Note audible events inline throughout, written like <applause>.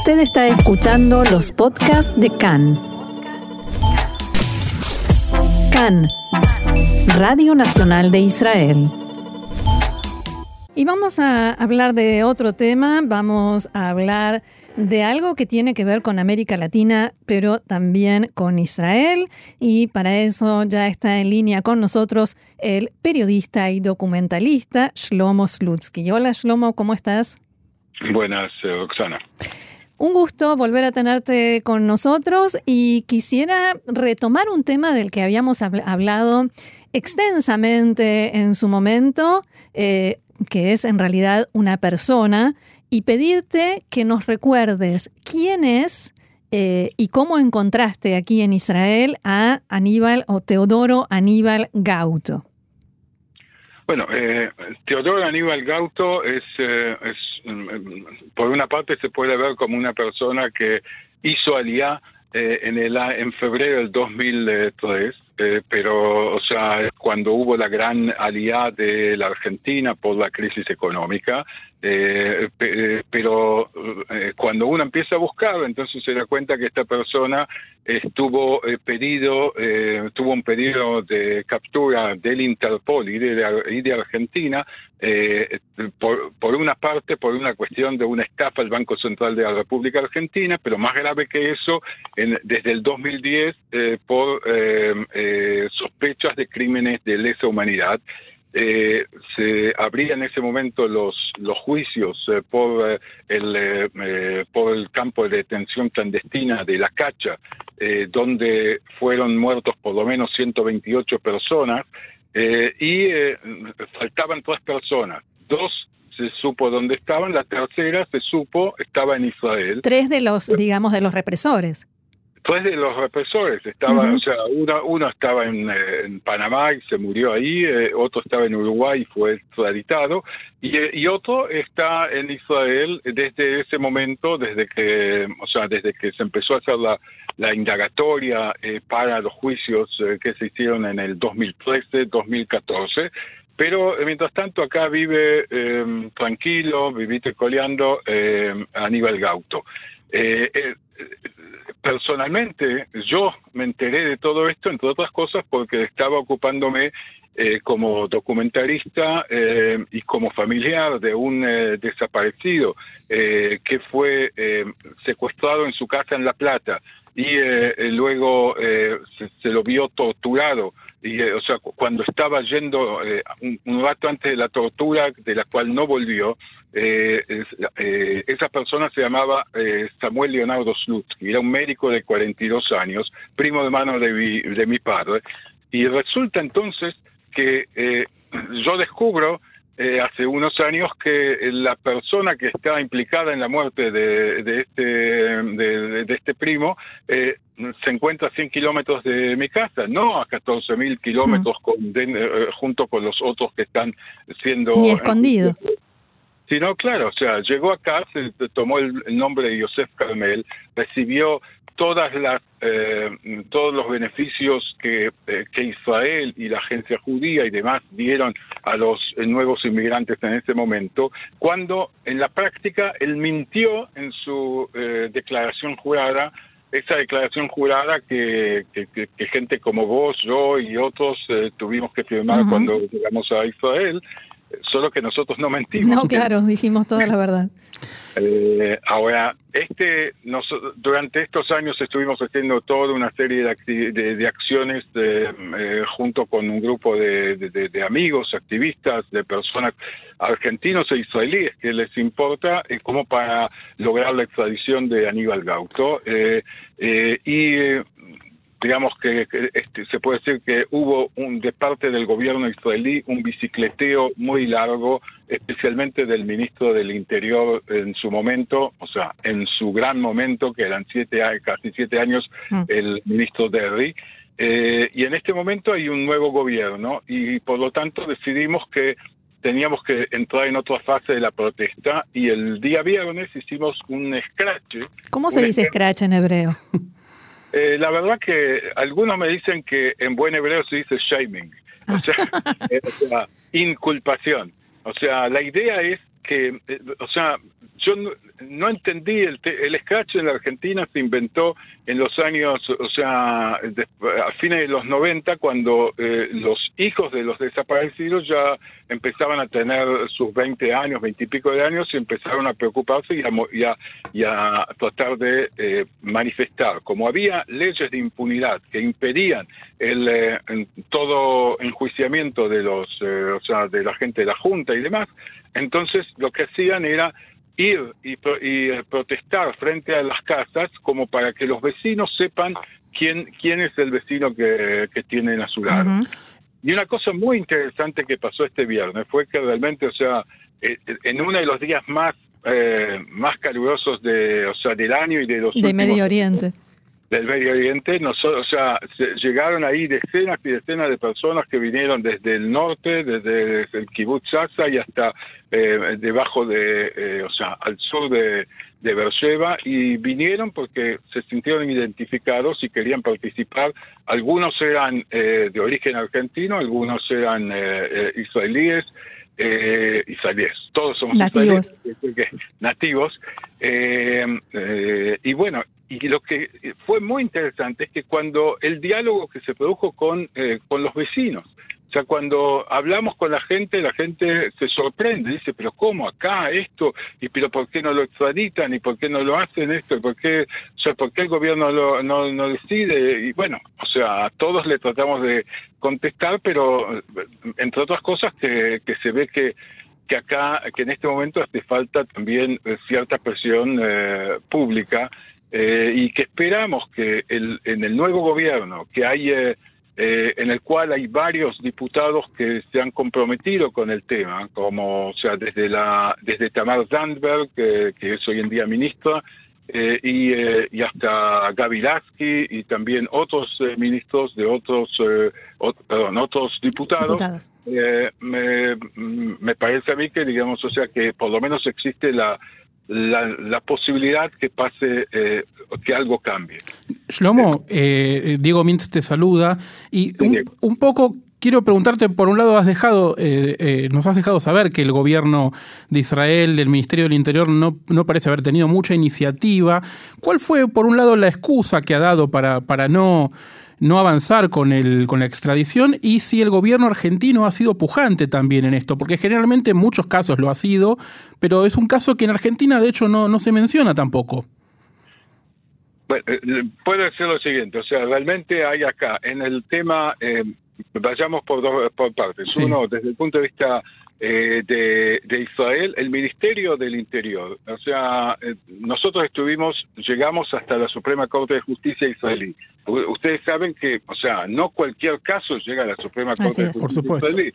Usted está escuchando los podcasts de CAN. CAN, Radio Nacional de Israel. Y vamos a hablar de otro tema, vamos a hablar de algo que tiene que ver con América Latina, pero también con Israel. Y para eso ya está en línea con nosotros el periodista y documentalista Shlomo Slutsky. Hola Shlomo, ¿cómo estás? Buenas, eh, Oksana. Un gusto volver a tenerte con nosotros y quisiera retomar un tema del que habíamos hablado extensamente en su momento, eh, que es en realidad una persona, y pedirte que nos recuerdes quién es eh, y cómo encontraste aquí en Israel a Aníbal o Teodoro Aníbal Gauto. Bueno, eh, Teodoro Aníbal Gauto es, eh, mm, por una parte se puede ver como una persona que hizo aliá eh, en, el, en febrero del 2003, eh, pero, o sea, cuando hubo la gran aliá de la Argentina por la crisis económica, eh, eh, pero cuando uno empieza a buscar, entonces se da cuenta que esta persona estuvo pedido, tuvo un pedido de captura del Interpol y de, Argentina, por, una parte, por una cuestión de una estafa al Banco Central de la República Argentina, pero más grave que eso, desde el 2010, por eh, sospechas de crímenes de lesa humanidad. Eh, se abrían en ese momento los, los juicios eh, por, el, por el campo de detención clandestina de La Cacha, donde fueron muertos por lo menos 128 personas y faltaban tres personas. Dos se supo dónde estaban, la tercera se supo estaba en Israel. Tres de los, digamos, de los represores. Tres de los represores, estaba, o sea, uno, uno estaba en, eh, en, Panamá y se murió ahí, eh, otro estaba en Uruguay y fue extraditado, y, eh, y, otro está en Israel desde ese momento, desde que, o sea, desde que se empezó a hacer la, la indagatoria para los juicios que se hicieron en el 2013, 2014, pero mientras tanto acá vive tranquilo, vivite coleando Aníbal Gauto. Eh, personalmente yo me enteré de todo esto, entre otras cosas, porque estaba ocupándome eh, como documentarista eh, y como familiar de un eh, desaparecido que fue secuestrado en su casa en La Plata. Y luego se, lo vio torturado y o sea cuando estaba yendo un, rato antes de la tortura de la cual no volvió eh, eh, esa persona se llamaba eh, Samuel Leonardo Slutsky, era un médico de 42 años, primo de mano de mi, de mi padre, y resulta entonces que eh, yo descubro hace unos años que la persona que está implicada en la muerte de, de este, de, de, este primo se encuentra a 100 kilómetros de mi casa, no a 14 mil kilómetros junto con los otros que están siendo... Ni escondido. Sí, no, claro, o sea, llegó acá, se tomó el, nombre de Yosef Carmel, recibió todas las eh, todos los beneficios que, eh, que, Israel y la agencia judía y demás dieron a los nuevos inmigrantes en ese momento, cuando en la práctica él mintió en su eh, declaración jurada, esa declaración jurada que, que, gente como vos, yo y otros tuvimos que firmar cuando llegamos a Israel, solo que nosotros no mentimos. No, claro, dijimos toda la verdad. Eh, ahora, este, durante estos años estuvimos haciendo toda una serie de, de, acciones eh, junto con un grupo de, amigos, activistas, de personas argentinos e israelíes que les importa eh, como para lograr la extradición de Aníbal Gauto. y digamos que, este, se puede decir que hubo un, de parte del gobierno israelí un bicicleteo muy largo, especialmente del ministro del Interior en su momento, o sea, en su gran momento, que eran siete, casi siete años, mm. el ministro Derry. Eh, y en este momento hay un nuevo gobierno y por lo tanto decidimos que teníamos que entrar en otra fase de la protesta y el día viernes hicimos un scratch. ¿Cómo se dice scratch en hebreo? <laughs> Eh, la verdad que algunos me dicen que en buen hebreo se dice shaming, o sea, <laughs> eh, inculpación. O sea, la idea es que, o sea, yo no, entendí, el, el scratch en la Argentina se inventó en los años, o sea, a fines de los 90, cuando eh, los hijos de los desaparecidos ya empezaban a tener sus 20 años, 20 y pico de años, y empezaron a preocuparse y a, y a, tratar de eh, manifestar. Como había leyes de impunidad que impedían el eh, todo enjuiciamiento de los, o sea, de la gente de la Junta y demás, entonces lo que hacían era ir y, eh, protestar frente a las casas como para que los vecinos sepan quién, quién es el vecino que, que tienen a su lado. Y una cosa muy interesante que pasó este viernes fue que realmente, o sea, eh, en uno de los días más eh, más calurosos de, o sea, del año y de los de Medio Oriente del Medio Oriente, nosotros, o sea, llegaron ahí decenas y decenas de personas que vinieron desde el norte, desde, el kibbutz Asa y hasta eh, debajo de, eh, o sea, al sur de, de Beersheba y vinieron porque se sintieron identificados y querían participar. Algunos eran eh, de origen argentino, algunos eran israelíes, israelíes, todos somos nativos. nativos. y bueno, y lo que fue muy interesante es que cuando el diálogo que se produjo con, eh, con los vecinos, o sea, cuando hablamos con la gente, la gente se sorprende, dice, pero ¿cómo acá esto? ¿Y pero por qué no lo extraditan? ¿Y por qué no lo hacen esto? ¿Y por qué, o sea, por qué el gobierno lo, no, no decide? Y bueno, o sea, a todos le tratamos de contestar, pero entre otras cosas que, que se ve que que acá, que en este momento hace falta también cierta presión eh, pública eh, y que esperamos que el, en el nuevo gobierno, que hay, eh, eh, en el cual hay varios diputados que se han comprometido con el tema, como o sea desde la desde Tamar Zandberg, que es hoy en día ministra, y, y, hasta Gaby Lasky y también otros ministros de otros, perdón, otros diputados. me, me parece a mí que, digamos, o sea, que por lo menos existe la la, posibilidad que pase, eh, que algo cambie. Shlomo, eh, Diego Mintz te saluda y un, poco quiero preguntarte, por un lado has dejado, eh, nos has dejado saber que el gobierno de Israel, del Ministerio del Interior, no, no, parece haber tenido mucha iniciativa. ¿Cuál fue, por un lado, la excusa que ha dado para, para no no avanzar con, el, con la extradición y si el gobierno argentino ha sido pujante también en esto, porque generalmente en muchos casos lo ha sido, pero es un caso que en Argentina de hecho no, no se menciona tampoco. Bueno, eh, puede ser lo siguiente, o sea, realmente hay acá, en el tema, eh, vayamos por dos por partes. Uno, desde el punto de vista eh, de, Israel, el Ministerio del Interior. O sea, eh, nosotros estuvimos, llegamos hasta la Suprema Corte de Justicia israelí. Ustedes saben que, o sea, no cualquier caso llega a la Suprema Corte de Justicia israelí.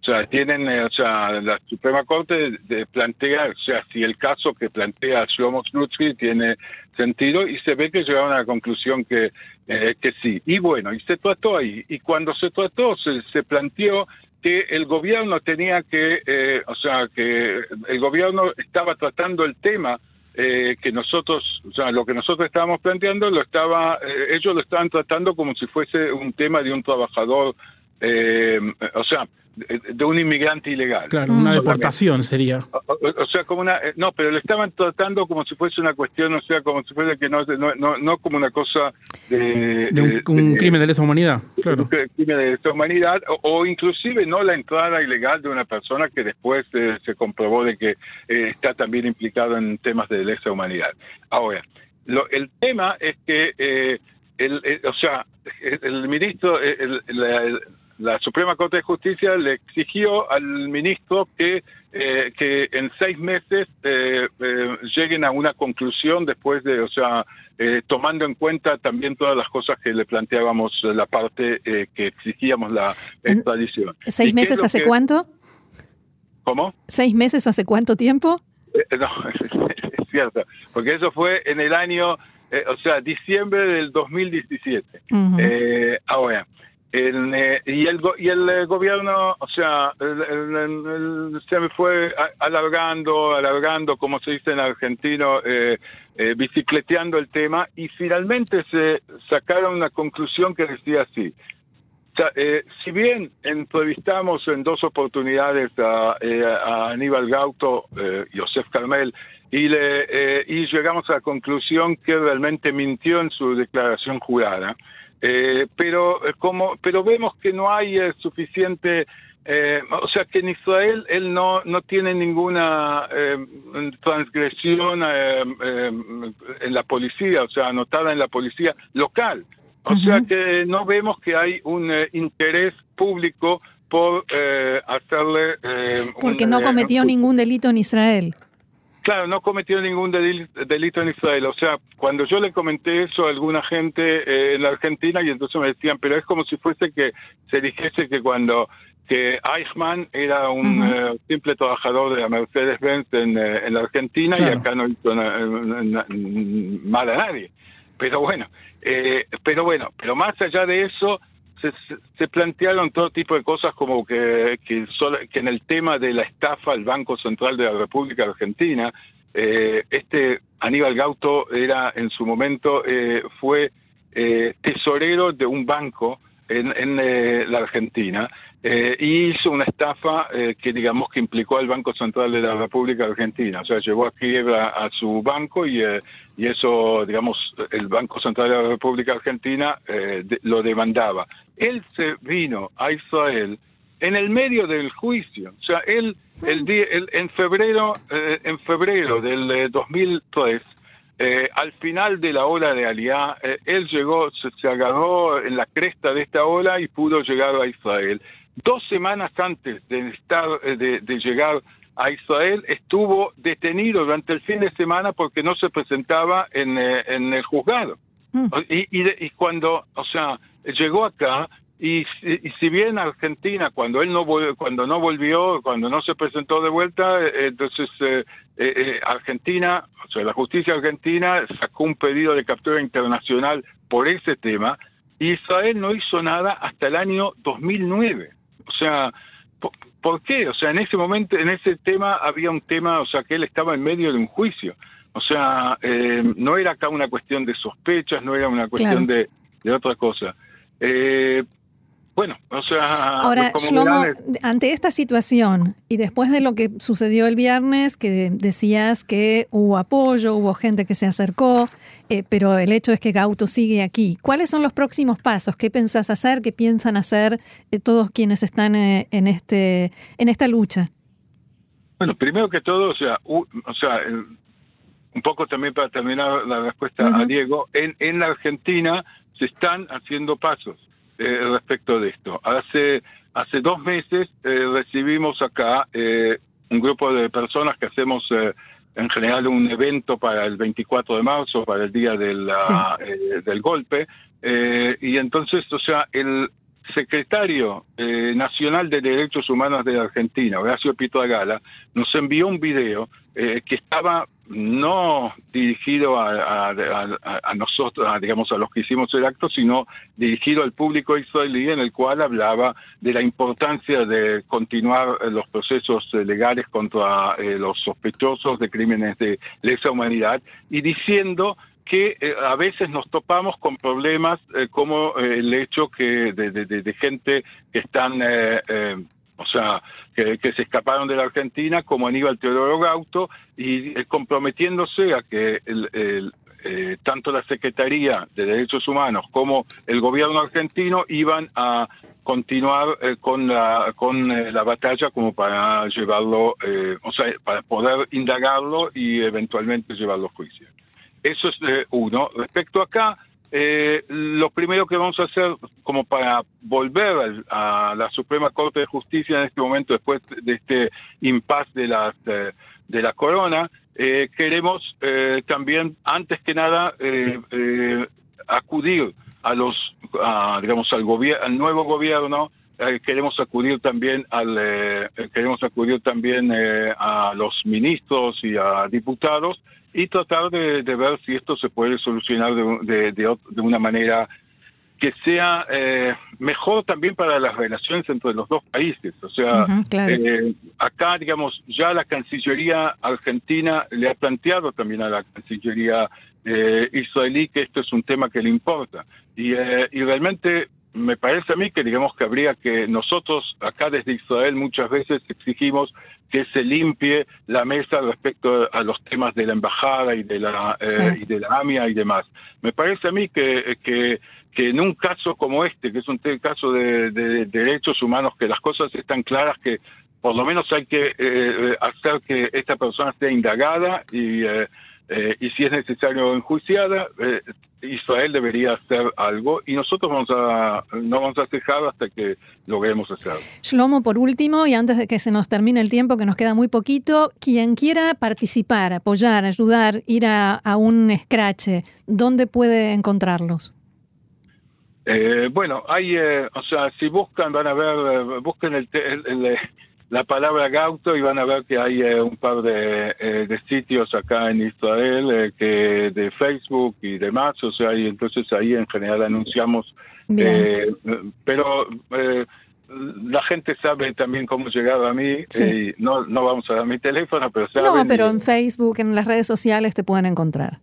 O sea, tienen, eh, o sea, la Suprema Corte de, plantear, o sea, si el caso que plantea Shlomo Slutsky tiene sentido y se ve que llegaron a la conclusión que, que sí. Y bueno, y se trató ahí. Y cuando se trató, se, se planteó que el gobierno tenía que, eh, o sea, que el gobierno estaba tratando el tema eh, que nosotros, o sea, lo que nosotros estábamos planteando, lo estaba, eh, ellos lo estaban tratando como si fuese un tema de un trabajador, o sea, de un inmigrante ilegal. Claro, una deportación sería. O, sea, como una. Eh, no, pero lo estaban tratando como si fuese una cuestión, o sea, como si fuese que no, no, no, como una cosa de. de un, crimen de lesa humanidad, claro. Un crimen de lesa humanidad, o, inclusive no la entrada ilegal de una persona que después eh, se comprobó de que eh, está también implicado en temas de lesa humanidad. Ahora, lo, el tema es que. el, o sea, el, ministro, el, la Suprema Corte de Justicia le exigió al ministro que, eh, que en seis meses eh, eh, lleguen a una conclusión después de, o sea, tomando en cuenta también todas las cosas que le planteábamos la parte que exigíamos la extradición. ¿Seis meses hace cuánto? ¿Cómo? ¿Seis meses hace cuánto tiempo? no, <laughs> es, cierto, porque eso fue en el año, o sea, diciembre del 2017. ahora, eh, y el, y el eh, gobierno, o sea, se me fue alargando, alargando, como se dice en argentino, eh, bicicleteando el tema y finalmente se sacaron una conclusión que decía así. eh, si bien entrevistamos en dos oportunidades a, eh, Aníbal Gauto, eh, Josef Carmel, y, le, y llegamos a la conclusión que realmente mintió en su declaración jurada, pero, como, pero vemos que no hay suficiente... o sea que en Israel él no, no tiene ninguna transgresión en la policía, o sea, anotada en la policía local. O sea que no vemos que hay un eh, interés público por eh, hacerle... Eh, Porque no cometió ningún delito en Israel. Claro, no cometió ningún delito en Israel. O sea, cuando yo le comenté eso a alguna gente en la Argentina y entonces me decían, pero es como si fuese que se dijese que cuando que Eichmann era un simple trabajador de la Mercedes-Benz en, la Argentina y acá no hizo mal a nadie. Pero bueno, eh, pero bueno, pero más allá de eso, se, plantearon todo tipo de cosas como que, que, que, en el tema de la estafa al Banco Central de la República Argentina, eh, este Aníbal Gauto era en su momento, eh, fue tesorero de un banco en, en la Argentina eh, y hizo una estafa eh, que digamos que implicó al Banco Central de la República Argentina, o sea, llevó a quiebra a su banco y, eh, y eso, digamos, el Banco Central de la República Argentina lo demandaba. Él se vino a Israel en el medio del juicio, o sea, él, el día, en febrero, en febrero del 2003, al final de la ola de Aliá, él llegó, se, se, agarró en la cresta de esta ola y pudo llegar a Israel dos semanas antes de, estar, eh, de, llegar a Israel, estuvo detenido durante el fin de semana porque no se presentaba en, eh, en el juzgado. Mm. Y, y, cuando, o sea, llegó acá, y, y, si bien Argentina, cuando él no cuando no volvió, cuando no se presentó de vuelta, eh, entonces Argentina, o sea, la justicia argentina sacó un pedido de captura internacional por ese tema. Israel no hizo nada hasta el año 2009. O sea, ¿por, qué? O sea, en ese momento, en ese tema había un tema, o sea, que él estaba en medio de un juicio. O sea, eh, no era acá una cuestión de sospechas, no era una cuestión de, de, otra cosa. Eh, bueno, o sea... Ahora, Shlomo, ante esta situación y después de lo que sucedió el viernes, que decías que hubo apoyo, hubo gente que se acercó, eh, pero el hecho es que Gauto sigue aquí. ¿Cuáles son los próximos pasos? ¿Qué pensás hacer? ¿Qué piensan hacer eh, todos quienes están eh, en, este, en esta lucha? Bueno, primero que todo, o sea, o sea un poco también para terminar la respuesta a Diego, en, en la Argentina se están haciendo pasos eh, respecto de esto. Hace, hace dos meses eh, recibimos acá eh, un grupo de personas que hacemos en general un evento para el 24 de marzo, para el día del, del golpe, y entonces, o sea, el secretario nacional de Derechos Humanos de Argentina, Horacio Pito Agala, nos envió un video que estaba no dirigido a, nosotros, digamos, a los que hicimos el acto, sino dirigido al público israelí, en el cual hablaba de la importancia de continuar los procesos legales contra eh, los sospechosos de crímenes de lesa humanidad y diciendo que eh, a veces nos topamos con problemas eh, como el hecho que de, gente que están o sea, que, se escaparon de la Argentina, como Aníbal Teodoro Gauto, y eh, comprometiéndose a que el, eh, tanto la Secretaría de Derechos Humanos como el gobierno argentino iban a continuar eh, con la con la batalla como para llevarlo, o sea, para poder indagarlo y eventualmente llevarlo a juicio. Eso es uno. Respecto acá, eh, lo primero que vamos a hacer como para volver a, la Suprema Corte de Justicia en este momento después de este impasse de la eh, de la corona eh, queremos eh, también antes que nada acudir a los digamos al al nuevo gobierno queremos acudir también al queremos acudir también a los ministros y a diputados y tratar de, ver si esto se puede solucionar de, de, una manera que sea eh, mejor también para las relaciones entre los dos países. O sea, eh, acá, digamos, ya la Cancillería argentina le ha planteado también a la Cancillería eh, israelí que esto es un tema que le importa. Y, y realmente me parece a mí que digamos que habría que nosotros acá desde Israel muchas veces exigimos que se limpie la mesa respecto a los temas de la embajada y de la y de la AMIA y demás. Me parece a mí que, que que en un caso como este, que es un caso de, derechos humanos, que las cosas están claras, que por lo menos hay que eh, hacer que esta persona sea indagada y, eh, eh, y si es necesario enjuiciada, Israel debería hacer algo y nosotros vamos a, no vamos a cejar hasta que logremos hacerlo. Shlomo, por último, y antes de que se nos termine el tiempo, que nos queda muy poquito, quien quiera participar, apoyar, ayudar, ir a, a un scratch, ¿dónde puede encontrarlos? Eh, bueno, hay, eh, o sea, si buscan, van a ver, eh, busquen el, la palabra Gauto y van a ver que hay un par de, de, sitios acá en Israel, que de Facebook y demás, o sea, y entonces ahí en general anunciamos, pero la gente sabe también cómo llegar a mí, y no, no vamos a dar mi teléfono, pero saben. No, pero en Facebook, en las redes sociales te pueden encontrar.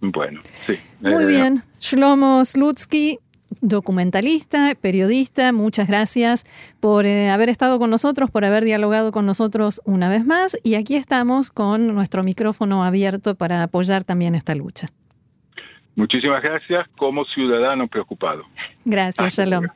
Bueno, sí. Muy bien. Shlomo Slutsky, documentalista, periodista, muchas gracias por eh, haber estado con nosotros, por haber dialogado con nosotros una vez más y aquí estamos con nuestro micrófono abierto para apoyar también esta lucha. Muchísimas gracias como ciudadano preocupado. Gracias, Shalom.